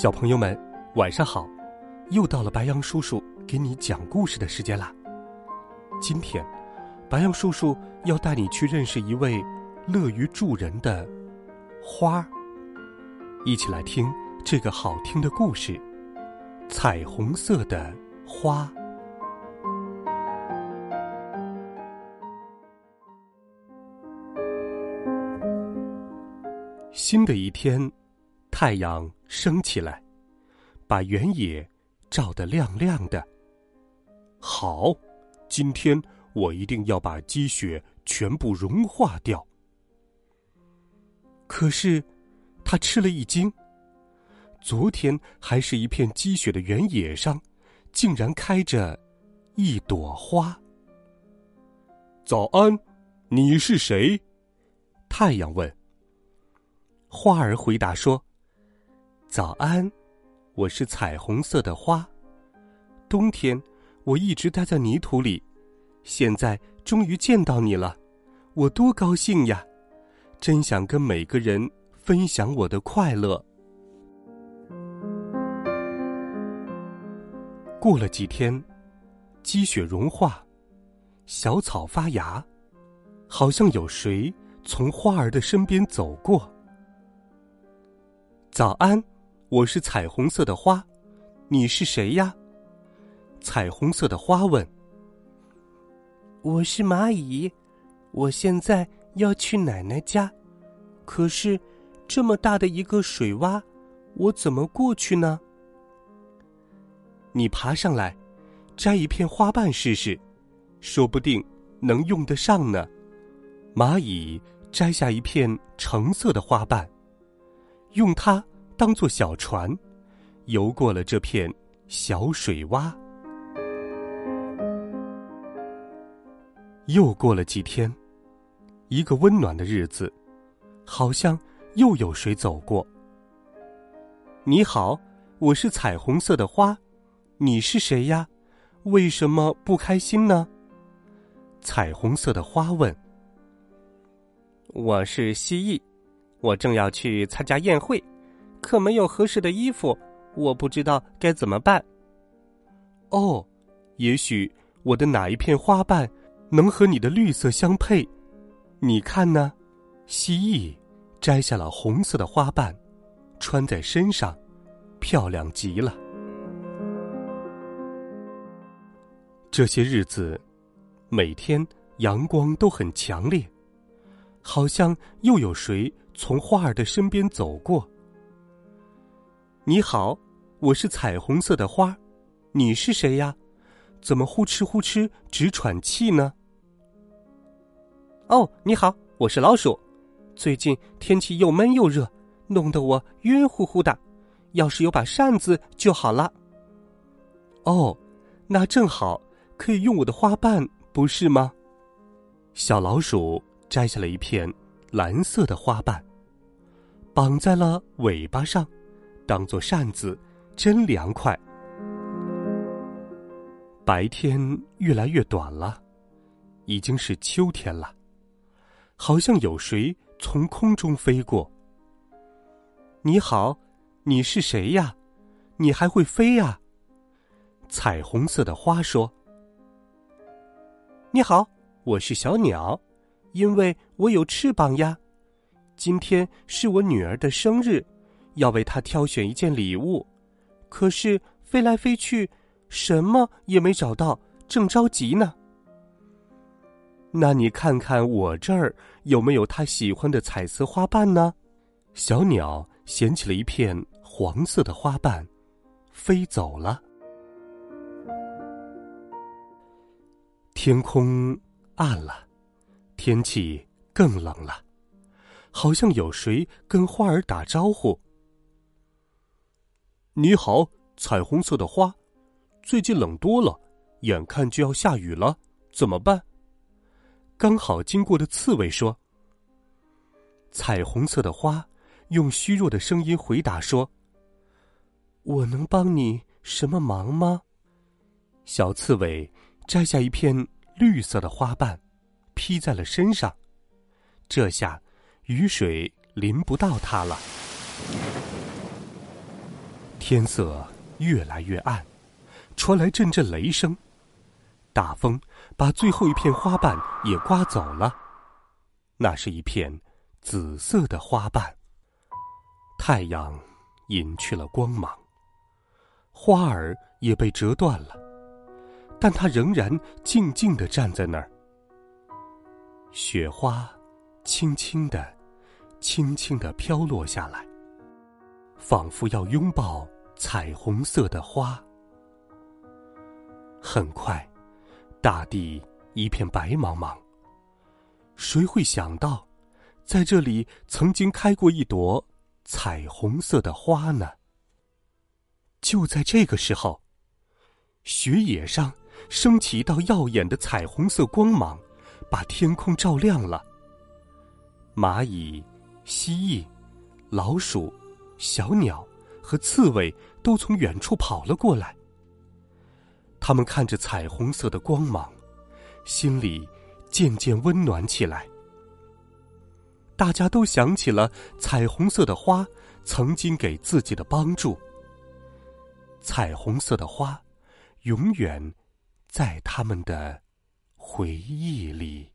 小朋友们，晚上好！又到了白羊叔叔给你讲故事的时间啦。今天，白羊叔叔要带你去认识一位乐于助人的花儿。一起来听这个好听的故事——彩虹色的花。新的一天。太阳升起来，把原野照得亮亮的。好，今天我一定要把积雪全部融化掉。可是，他吃了一惊。昨天还是一片积雪的原野上，竟然开着一朵花。早安，你是谁？太阳问。花儿回答说。早安，我是彩虹色的花。冬天我一直待在泥土里，现在终于见到你了，我多高兴呀！真想跟每个人分享我的快乐。过了几天，积雪融化，小草发芽，好像有谁从花儿的身边走过。早安。我是彩虹色的花，你是谁呀？彩虹色的花问。我是蚂蚁，我现在要去奶奶家，可是这么大的一个水洼，我怎么过去呢？你爬上来，摘一片花瓣试试，说不定能用得上呢。蚂蚁摘下一片橙色的花瓣，用它。当做小船，游过了这片小水洼。又过了几天，一个温暖的日子，好像又有谁走过。你好，我是彩虹色的花，你是谁呀？为什么不开心呢？彩虹色的花问。我是蜥蜴，我正要去参加宴会。可没有合适的衣服，我不知道该怎么办。哦，也许我的哪一片花瓣能和你的绿色相配？你看呢？蜥蜴摘下了红色的花瓣，穿在身上，漂亮极了。这些日子，每天阳光都很强烈，好像又有谁从花儿的身边走过。你好，我是彩虹色的花，你是谁呀？怎么呼哧呼哧直喘气呢？哦，你好，我是老鼠。最近天气又闷又热，弄得我晕乎乎的。要是有把扇子就好了。哦，那正好可以用我的花瓣，不是吗？小老鼠摘下了一片蓝色的花瓣，绑在了尾巴上。当做扇子，真凉快。白天越来越短了，已经是秋天了。好像有谁从空中飞过。你好，你是谁呀？你还会飞呀？彩虹色的花说：“你好，我是小鸟，因为我有翅膀呀。今天是我女儿的生日。”要为他挑选一件礼物，可是飞来飞去，什么也没找到，正着急呢。那你看看我这儿有没有他喜欢的彩色花瓣呢？小鸟衔起了一片黄色的花瓣，飞走了。天空暗了，天气更冷了，好像有谁跟花儿打招呼：“你好，彩虹色的花，最近冷多了，眼看就要下雨了，怎么办？”刚好经过的刺猬说：“彩虹色的花，用虚弱的声音回答说：‘我能帮你什么忙吗？’”小刺猬摘下一片绿色的花瓣，披在了身上，这下雨水淋不到它了。天色越来越暗，传来阵阵雷声。大风把最后一片花瓣也刮走了，那是一片紫色的花瓣。太阳隐去了光芒，花儿也被折断了，但它仍然静静的站在那儿。雪花轻轻的、轻轻的飘落下来，仿佛要拥抱彩虹色的花。很快。大地一片白茫茫。谁会想到，在这里曾经开过一朵彩虹色的花呢？就在这个时候，雪野上升起一道耀眼的彩虹色光芒，把天空照亮了。蚂蚁、蜥蜴、老鼠、小鸟和刺猬都从远处跑了过来。他们看着彩虹色的光芒，心里渐渐温暖起来。大家都想起了彩虹色的花曾经给自己的帮助。彩虹色的花，永远在他们的回忆里。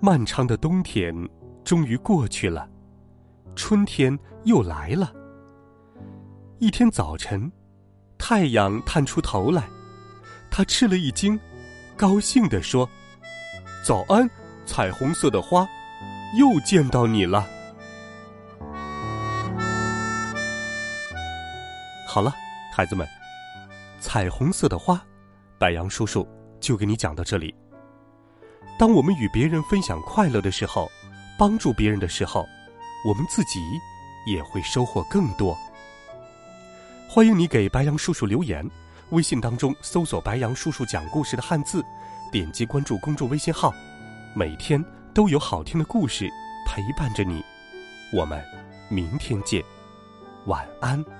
漫长的冬天终于过去了，春天又来了。一天早晨。太阳探出头来，他吃了一惊，高兴地说：“早安，彩虹色的花，又见到你了。”好了，孩子们，彩虹色的花，白杨叔叔就给你讲到这里。当我们与别人分享快乐的时候，帮助别人的时候，我们自己也会收获更多。欢迎你给白杨叔叔留言，微信当中搜索“白杨叔叔讲故事”的汉字，点击关注公众微信号，每天都有好听的故事陪伴着你。我们明天见，晚安。